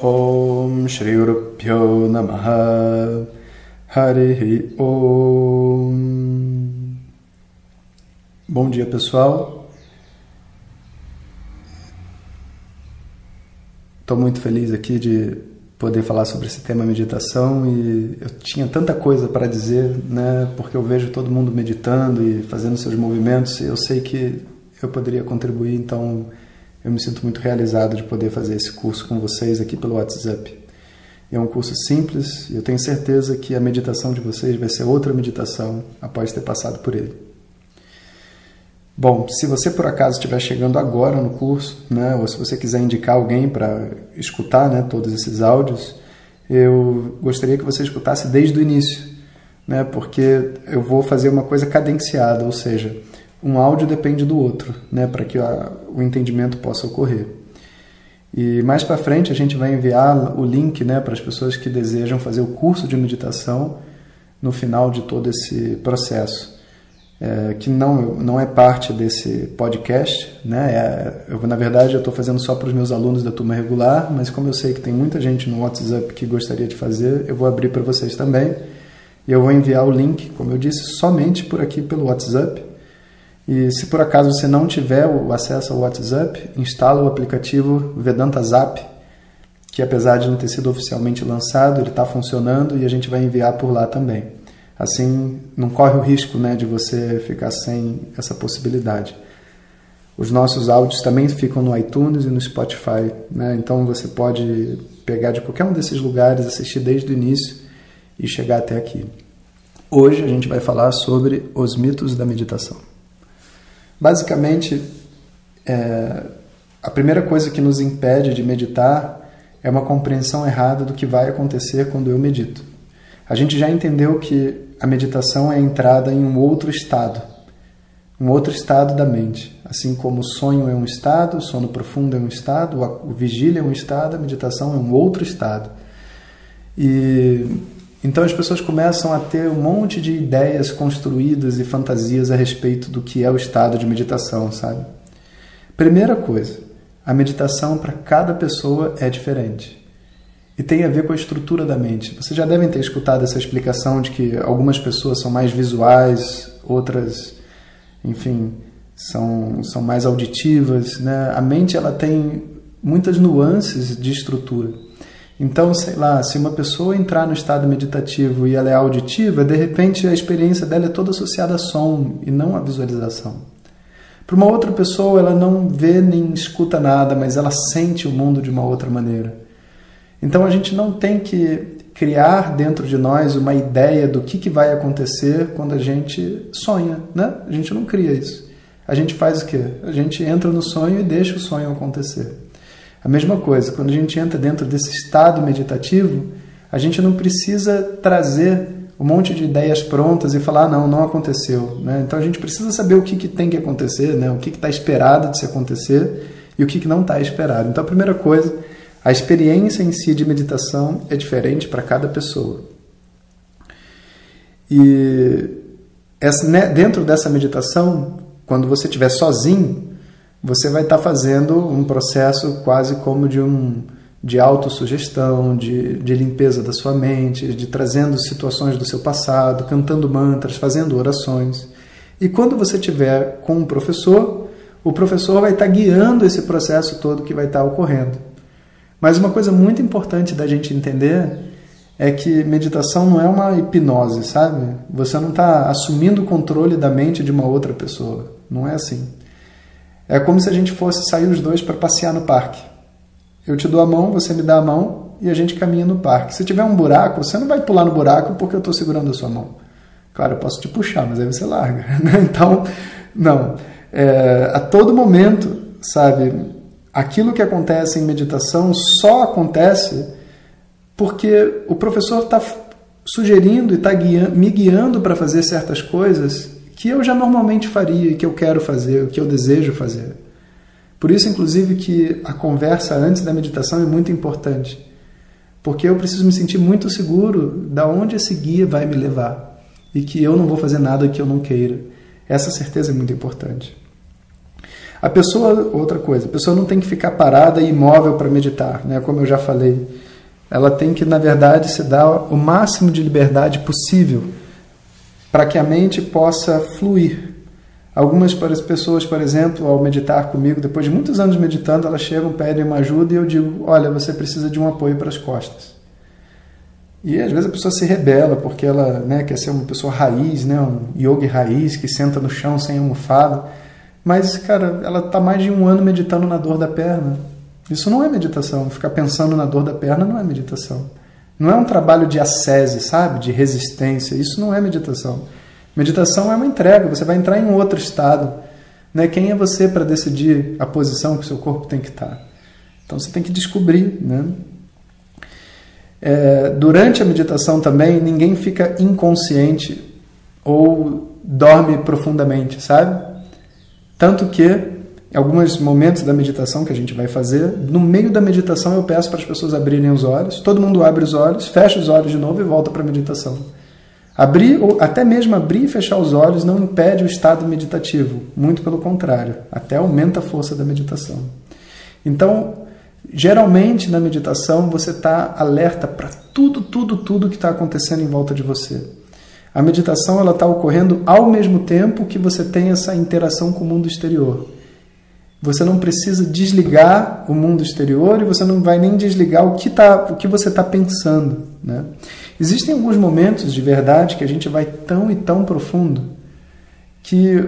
Om Shri Gurubhyo Namaha Harihi Om Bom dia pessoal Estou muito feliz aqui de poder falar sobre esse tema meditação e eu tinha tanta coisa para dizer, né? Porque eu vejo todo mundo meditando e fazendo seus movimentos e eu sei que eu poderia contribuir, então eu me sinto muito realizado de poder fazer esse curso com vocês aqui pelo WhatsApp. É um curso simples e eu tenho certeza que a meditação de vocês vai ser outra meditação após ter passado por ele. Bom, se você por acaso estiver chegando agora no curso, né, ou se você quiser indicar alguém para escutar né, todos esses áudios, eu gostaria que você escutasse desde o início, né, porque eu vou fazer uma coisa cadenciada, ou seja, um áudio depende do outro, né, para que a, o entendimento possa ocorrer. E mais para frente a gente vai enviar o link, né, para as pessoas que desejam fazer o curso de meditação no final de todo esse processo, é, que não não é parte desse podcast, né? É, eu, na verdade eu estou fazendo só para os meus alunos da turma regular, mas como eu sei que tem muita gente no WhatsApp que gostaria de fazer, eu vou abrir para vocês também. E eu vou enviar o link, como eu disse, somente por aqui pelo WhatsApp e se por acaso você não tiver o acesso ao WhatsApp, instala o aplicativo Vedanta Zap, que apesar de não ter sido oficialmente lançado, ele está funcionando e a gente vai enviar por lá também. Assim, não corre o risco né, de você ficar sem essa possibilidade. Os nossos áudios também ficam no iTunes e no Spotify, né? então você pode pegar de qualquer um desses lugares, assistir desde o início e chegar até aqui. Hoje a gente vai falar sobre os mitos da meditação. Basicamente, é, a primeira coisa que nos impede de meditar é uma compreensão errada do que vai acontecer quando eu medito. A gente já entendeu que a meditação é a entrada em um outro estado, um outro estado da mente. Assim como o sonho é um estado, o sono profundo é um estado, o vigília é um estado, a meditação é um outro estado. E então as pessoas começam a ter um monte de ideias construídas e fantasias a respeito do que é o estado de meditação, sabe? Primeira coisa, a meditação para cada pessoa é diferente. E tem a ver com a estrutura da mente. Vocês já devem ter escutado essa explicação de que algumas pessoas são mais visuais, outras, enfim, são, são mais auditivas. Né? A mente ela tem muitas nuances de estrutura. Então, sei lá, se uma pessoa entrar no estado meditativo e ela é auditiva, de repente a experiência dela é toda associada a som e não a visualização. Para uma outra pessoa, ela não vê nem escuta nada, mas ela sente o mundo de uma outra maneira. Então a gente não tem que criar dentro de nós uma ideia do que, que vai acontecer quando a gente sonha, né? A gente não cria isso. A gente faz o quê? A gente entra no sonho e deixa o sonho acontecer. A mesma coisa, quando a gente entra dentro desse estado meditativo, a gente não precisa trazer um monte de ideias prontas e falar, ah, não, não aconteceu. Né? Então a gente precisa saber o que, que tem que acontecer, né? o que está esperado de se acontecer e o que, que não está esperado. Então a primeira coisa, a experiência em si de meditação é diferente para cada pessoa. E essa, né, dentro dessa meditação, quando você estiver sozinho, você vai estar tá fazendo um processo quase como de um de autossugestão, de, de limpeza da sua mente, de trazendo situações do seu passado, cantando mantras, fazendo orações. E quando você tiver com um professor, o professor vai estar tá guiando esse processo todo que vai estar tá ocorrendo. Mas uma coisa muito importante da gente entender é que meditação não é uma hipnose, sabe? Você não está assumindo o controle da mente de uma outra pessoa. Não é assim. É como se a gente fosse sair os dois para passear no parque. Eu te dou a mão, você me dá a mão e a gente caminha no parque. Se tiver um buraco, você não vai pular no buraco porque eu estou segurando a sua mão. Claro, eu posso te puxar, mas aí você larga. Né? Então, não. É, a todo momento, sabe, aquilo que acontece em meditação só acontece porque o professor está sugerindo e está guiando, me guiando para fazer certas coisas que eu já normalmente faria que eu quero fazer, que eu desejo fazer. Por isso, inclusive, que a conversa antes da meditação é muito importante, porque eu preciso me sentir muito seguro da onde esse guia vai me levar e que eu não vou fazer nada que eu não queira. Essa certeza é muito importante. A pessoa, outra coisa, a pessoa não tem que ficar parada e imóvel para meditar, né? Como eu já falei, ela tem que, na verdade, se dar o máximo de liberdade possível para que a mente possa fluir. Algumas pessoas, por exemplo, ao meditar comigo, depois de muitos anos meditando, elas chegam, pedem uma ajuda e eu digo: Olha, você precisa de um apoio para as costas. E às vezes a pessoa se rebela porque ela né, quer ser uma pessoa raiz, né, um yogi raiz que senta no chão sem almofada. Mas, cara, ela está mais de um ano meditando na dor da perna. Isso não é meditação. Ficar pensando na dor da perna não é meditação. Não é um trabalho de ascese, sabe? De resistência. Isso não é meditação. Meditação é uma entrega. Você vai entrar em um outro estado. Né? Quem é você para decidir a posição que o seu corpo tem que estar? Então você tem que descobrir. Né? É, durante a meditação também, ninguém fica inconsciente ou dorme profundamente, sabe? Tanto que em alguns momentos da meditação que a gente vai fazer, no meio da meditação eu peço para as pessoas abrirem os olhos, todo mundo abre os olhos, fecha os olhos de novo e volta para a meditação. Abrir, ou até mesmo abrir e fechar os olhos não impede o estado meditativo, muito pelo contrário, até aumenta a força da meditação. Então, geralmente na meditação você está alerta para tudo, tudo, tudo que está acontecendo em volta de você. A meditação ela está ocorrendo ao mesmo tempo que você tem essa interação com o mundo exterior. Você não precisa desligar o mundo exterior e você não vai nem desligar o que, tá, o que você está pensando. Né? Existem alguns momentos de verdade que a gente vai tão e tão profundo que,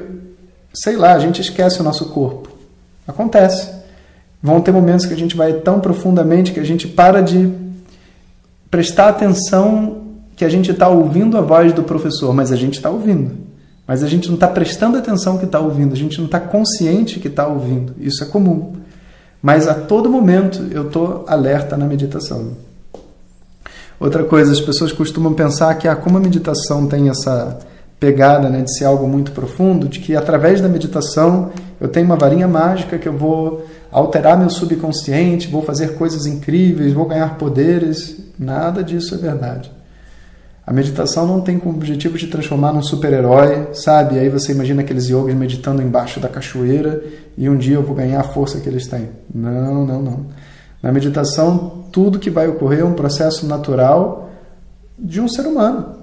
sei lá, a gente esquece o nosso corpo. Acontece. Vão ter momentos que a gente vai tão profundamente que a gente para de prestar atenção que a gente está ouvindo a voz do professor, mas a gente está ouvindo. Mas a gente não está prestando atenção que está ouvindo, a gente não está consciente que está ouvindo. Isso é comum. Mas a todo momento eu estou alerta na meditação. Outra coisa, as pessoas costumam pensar que ah, como a meditação tem essa pegada né, de ser algo muito profundo, de que através da meditação eu tenho uma varinha mágica que eu vou alterar meu subconsciente, vou fazer coisas incríveis, vou ganhar poderes. Nada disso é verdade. A meditação não tem como objetivo te transformar num super-herói, sabe? Aí você imagina aqueles yogis meditando embaixo da cachoeira e um dia eu vou ganhar a força que eles têm. Não, não, não. Na meditação, tudo que vai ocorrer é um processo natural de um ser humano.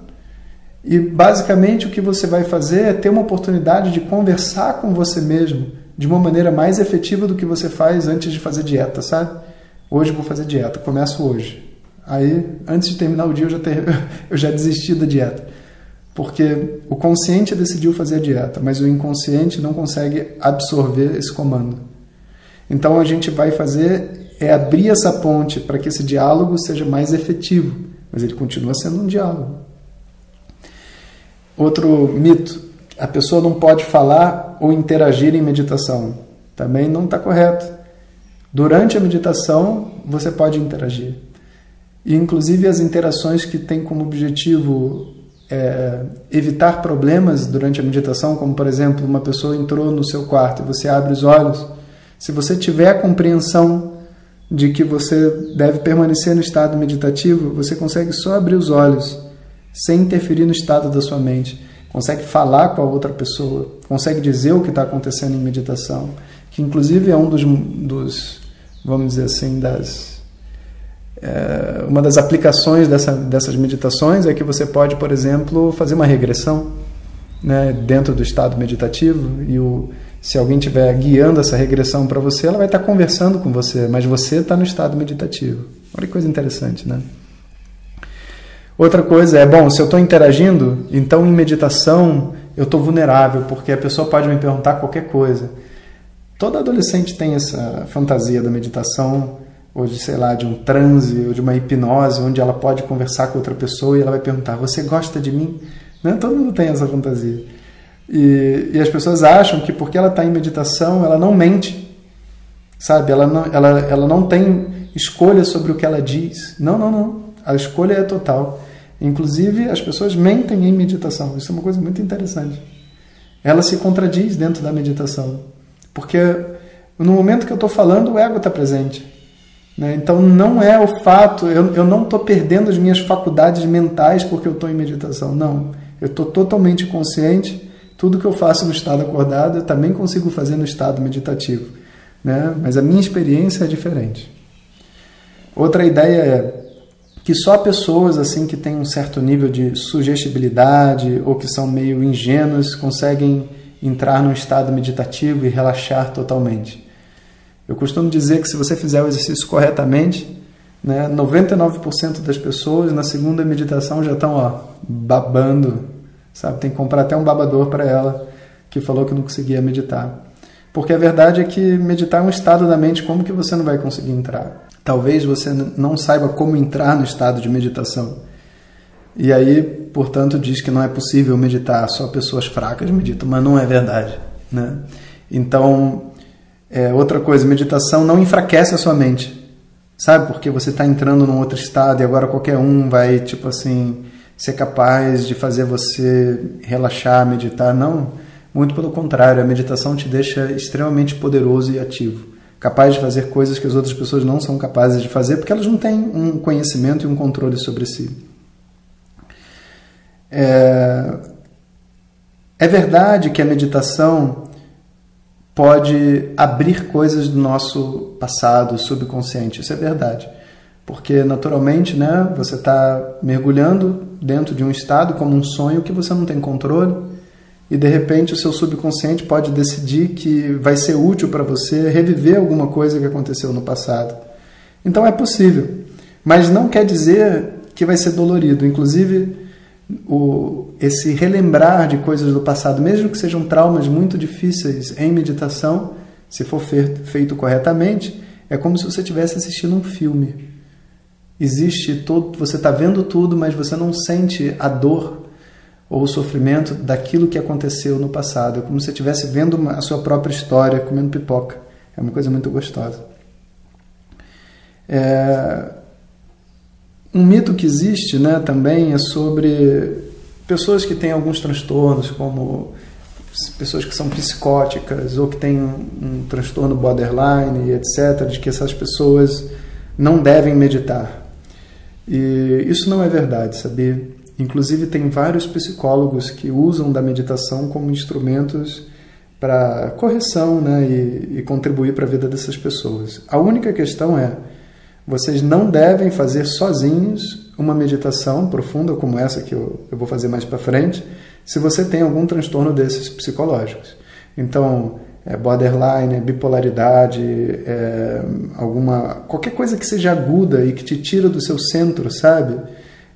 E basicamente o que você vai fazer é ter uma oportunidade de conversar com você mesmo de uma maneira mais efetiva do que você faz antes de fazer dieta, sabe? Hoje vou fazer dieta, começo hoje. Aí, antes de terminar o dia, eu já, ter, eu já desisti da dieta. Porque o consciente decidiu fazer a dieta, mas o inconsciente não consegue absorver esse comando. Então, a gente vai fazer é abrir essa ponte para que esse diálogo seja mais efetivo, mas ele continua sendo um diálogo. Outro mito: a pessoa não pode falar ou interagir em meditação. Também não está correto. Durante a meditação, você pode interagir. E, inclusive, as interações que têm como objetivo é, evitar problemas durante a meditação, como, por exemplo, uma pessoa entrou no seu quarto e você abre os olhos. Se você tiver a compreensão de que você deve permanecer no estado meditativo, você consegue só abrir os olhos, sem interferir no estado da sua mente. Consegue falar com a outra pessoa, consegue dizer o que está acontecendo em meditação, que inclusive é um dos, dos vamos dizer assim, das é, uma das aplicações dessa, dessas meditações é que você pode, por exemplo, fazer uma regressão né, dentro do estado meditativo e o, se alguém estiver guiando essa regressão para você, ela vai estar conversando com você, mas você está no estado meditativo. Olha que coisa interessante, né? Outra coisa é, bom, se eu estou interagindo, então em meditação eu estou vulnerável, porque a pessoa pode me perguntar qualquer coisa. Todo adolescente tem essa fantasia da meditação ou de, sei lá, de um transe, ou de uma hipnose, onde ela pode conversar com outra pessoa e ela vai perguntar: Você gosta de mim? Né? Todo mundo tem essa fantasia. E, e as pessoas acham que porque ela está em meditação, ela não mente, sabe? Ela não, ela, ela não tem escolha sobre o que ela diz. Não, não, não. A escolha é total. Inclusive, as pessoas mentem em meditação. Isso é uma coisa muito interessante. Ela se contradiz dentro da meditação. Porque no momento que eu estou falando, o ego está presente. Né? Então, não é o fato, eu, eu não estou perdendo as minhas faculdades mentais porque eu estou em meditação. Não. Eu estou totalmente consciente. Tudo que eu faço no estado acordado, eu também consigo fazer no estado meditativo. Né? Mas a minha experiência é diferente. Outra ideia é que só pessoas assim que têm um certo nível de sugestibilidade ou que são meio ingênuos conseguem entrar num estado meditativo e relaxar totalmente. Eu costumo dizer que se você fizer o exercício corretamente, né, 99% das pessoas na segunda meditação já estão ó, babando, sabe? Tem que comprar até um babador para ela que falou que não conseguia meditar. Porque a verdade é que meditar é um estado da mente como que você não vai conseguir entrar. Talvez você não saiba como entrar no estado de meditação. E aí, portanto, diz que não é possível meditar, só pessoas fracas meditam, mas não é verdade. Né? Então, é, outra coisa, meditação não enfraquece a sua mente, sabe? Porque você está entrando num outro estado e agora qualquer um vai, tipo assim, ser capaz de fazer você relaxar, meditar. Não, muito pelo contrário, a meditação te deixa extremamente poderoso e ativo capaz de fazer coisas que as outras pessoas não são capazes de fazer porque elas não têm um conhecimento e um controle sobre si. É, é verdade que a meditação pode abrir coisas do nosso passado subconsciente, isso é verdade. Porque naturalmente né, você está mergulhando dentro de um estado como um sonho que você não tem controle e de repente o seu subconsciente pode decidir que vai ser útil para você reviver alguma coisa que aconteceu no passado. Então é possível, mas não quer dizer que vai ser dolorido. Inclusive, o, esse relembrar de coisas do passado, mesmo que sejam traumas muito difíceis em meditação, se for feito corretamente, é como se você estivesse assistindo um filme. Existe todo, você está vendo tudo, mas você não sente a dor ou o sofrimento daquilo que aconteceu no passado. É como se estivesse vendo uma, a sua própria história comendo pipoca. É uma coisa muito gostosa. É... Um mito que existe né, também é sobre pessoas que têm alguns transtornos, como pessoas que são psicóticas ou que têm um, um transtorno borderline, etc., de que essas pessoas não devem meditar. E isso não é verdade, sabia? Inclusive, tem vários psicólogos que usam da meditação como instrumentos para correção né, e, e contribuir para a vida dessas pessoas. A única questão é: vocês não devem fazer sozinhos uma meditação profunda como essa que eu, eu vou fazer mais para frente, se você tem algum transtorno desses psicológicos. Então, é borderline, bipolaridade, é alguma qualquer coisa que seja aguda e que te tira do seu centro, sabe?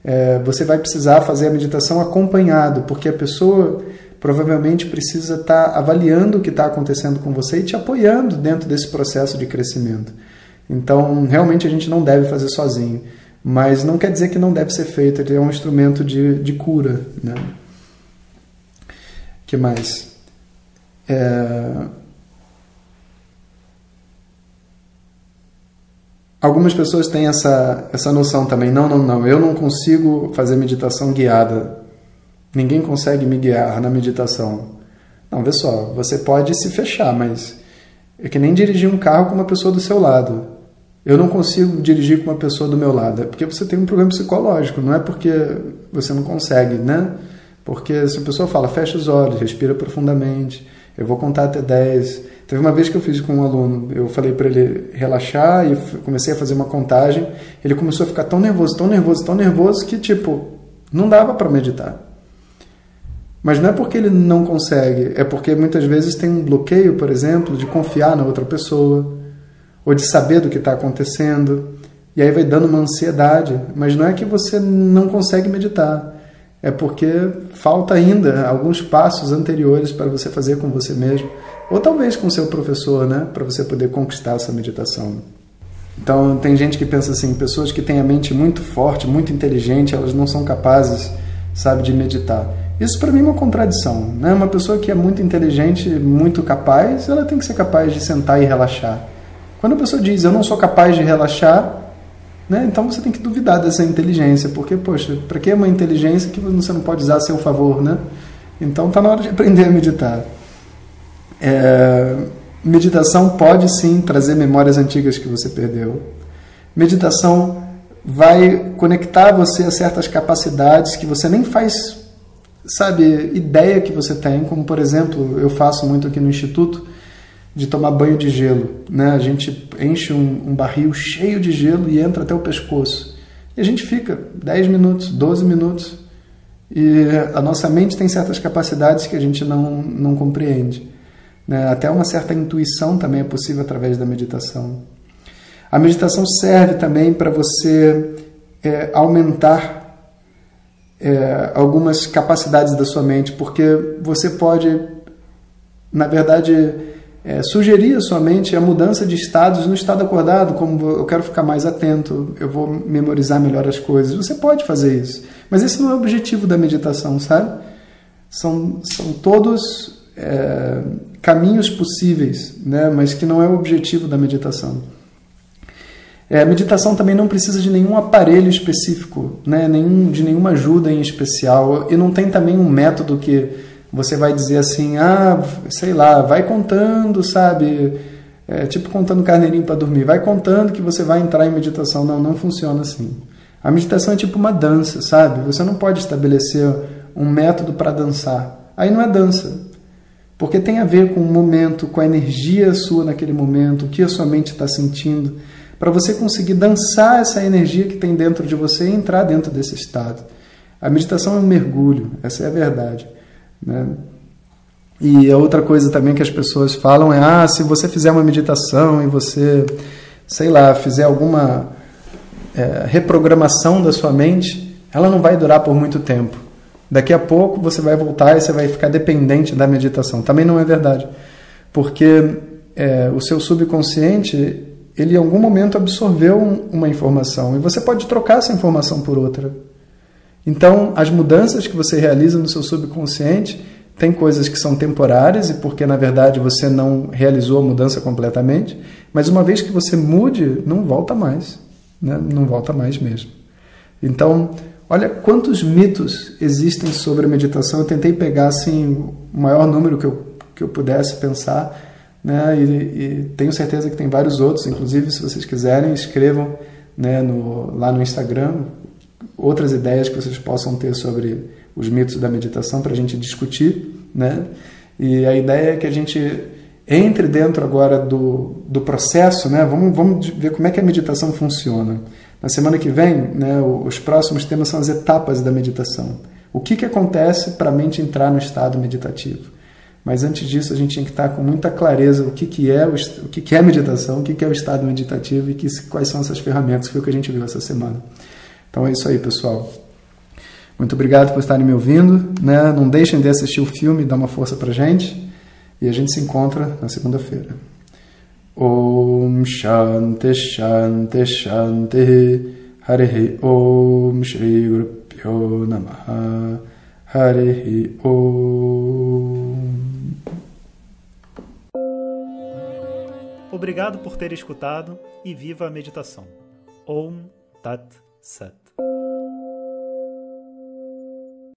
é, você vai precisar fazer a meditação acompanhado, porque a pessoa provavelmente precisa estar tá avaliando o que está acontecendo com você e te apoiando dentro desse processo de crescimento. Então, realmente a gente não deve fazer sozinho, mas não quer dizer que não deve ser feito, ele é um instrumento de, de cura. Né? que mais? É... Algumas pessoas têm essa, essa noção também. Não, não, não. Eu não consigo fazer meditação guiada. Ninguém consegue me guiar na meditação. Não, vê só. Você pode se fechar, mas é que nem dirigir um carro com uma pessoa do seu lado. Eu não consigo dirigir com uma pessoa do meu lado. É porque você tem um problema psicológico. Não é porque você não consegue, né? Porque se a pessoa fala, fecha os olhos, respira profundamente, eu vou contar até 10 Teve uma vez que eu fiz com um aluno, eu falei para ele relaxar e comecei a fazer uma contagem. Ele começou a ficar tão nervoso, tão nervoso, tão nervoso que tipo não dava para meditar. Mas não é porque ele não consegue, é porque muitas vezes tem um bloqueio, por exemplo, de confiar na outra pessoa ou de saber do que está acontecendo. E aí vai dando uma ansiedade. Mas não é que você não consegue meditar, é porque falta ainda alguns passos anteriores para você fazer com você mesmo ou talvez com seu professor, né, para você poder conquistar essa meditação. Então, tem gente que pensa assim, pessoas que têm a mente muito forte, muito inteligente, elas não são capazes, sabe, de meditar. Isso para mim é uma contradição, né? Uma pessoa que é muito inteligente, muito capaz, ela tem que ser capaz de sentar e relaxar. Quando a pessoa diz, eu não sou capaz de relaxar, Né? Então você tem que duvidar dessa inteligência, porque, poxa, para que uma inteligência que você não pode usar a seu favor, né? Então está na hora de aprender a meditar. É, meditação pode sim trazer memórias antigas que você perdeu. Meditação vai conectar você a certas capacidades que você nem faz, sabe, ideia que você tem, como por exemplo, eu faço muito aqui no instituto de tomar banho de gelo, né? A gente enche um, um barril cheio de gelo e entra até o pescoço. E a gente fica 10 minutos, 12 minutos. E a nossa mente tem certas capacidades que a gente não, não compreende. Né? Até uma certa intuição também é possível através da meditação. A meditação serve também para você é, aumentar é, algumas capacidades da sua mente, porque você pode, na verdade, é, sugerir à sua mente a mudança de estados no estado acordado, como eu quero ficar mais atento, eu vou memorizar melhor as coisas. Você pode fazer isso, mas esse não é o objetivo da meditação, sabe? São, são todos é, caminhos possíveis, né? mas que não é o objetivo da meditação. É, a meditação também não precisa de nenhum aparelho específico, né? nenhum, de nenhuma ajuda em especial, e não tem também um método que você vai dizer assim, ah, sei lá, vai contando, sabe? É, tipo contando carneirinho para dormir, vai contando que você vai entrar em meditação. Não, não funciona assim. A meditação é tipo uma dança, sabe? Você não pode estabelecer um método para dançar. Aí não é dança, porque tem a ver com o momento, com a energia sua naquele momento, o que a sua mente está sentindo, para você conseguir dançar essa energia que tem dentro de você e entrar dentro desse estado. A meditação é um mergulho, essa é a verdade. Né? E a outra coisa também que as pessoas falam é: ah, se você fizer uma meditação e você, sei lá, fizer alguma é, reprogramação da sua mente, ela não vai durar por muito tempo. Daqui a pouco você vai voltar e você vai ficar dependente da meditação. Também não é verdade. Porque é, o seu subconsciente, ele em algum momento absorveu uma informação e você pode trocar essa informação por outra. Então, as mudanças que você realiza no seu subconsciente tem coisas que são temporárias e porque na verdade você não realizou a mudança completamente, mas uma vez que você mude, não volta mais, né? Não volta mais mesmo. Então, Olha quantos mitos existem sobre a meditação. Eu tentei pegar assim o maior número que eu, que eu pudesse pensar, né? E, e tenho certeza que tem vários outros. Inclusive, se vocês quiserem, escrevam né, no, lá no Instagram outras ideias que vocês possam ter sobre os mitos da meditação para a gente discutir, né? E a ideia é que a gente entre dentro agora do, do processo, né? Vamos, vamos ver como é que a meditação funciona. Na semana que vem, né, os próximos temas são as etapas da meditação. O que, que acontece para a mente entrar no estado meditativo? Mas antes disso, a gente tem que estar com muita clareza o que, que é o, o que, que é meditação, o que, que é o estado meditativo e que, quais são essas ferramentas, que foi o que a gente viu essa semana. Então é isso aí, pessoal. Muito obrigado por estarem me ouvindo. Né? Não deixem de assistir o filme, dar uma força para gente. E a gente se encontra na segunda-feira. Om Shanti Shanti Shanti Hare Om Shri Guru Pyo Namaha Hare Om Obrigado por ter escutado e viva a meditação. Om Tat Sat.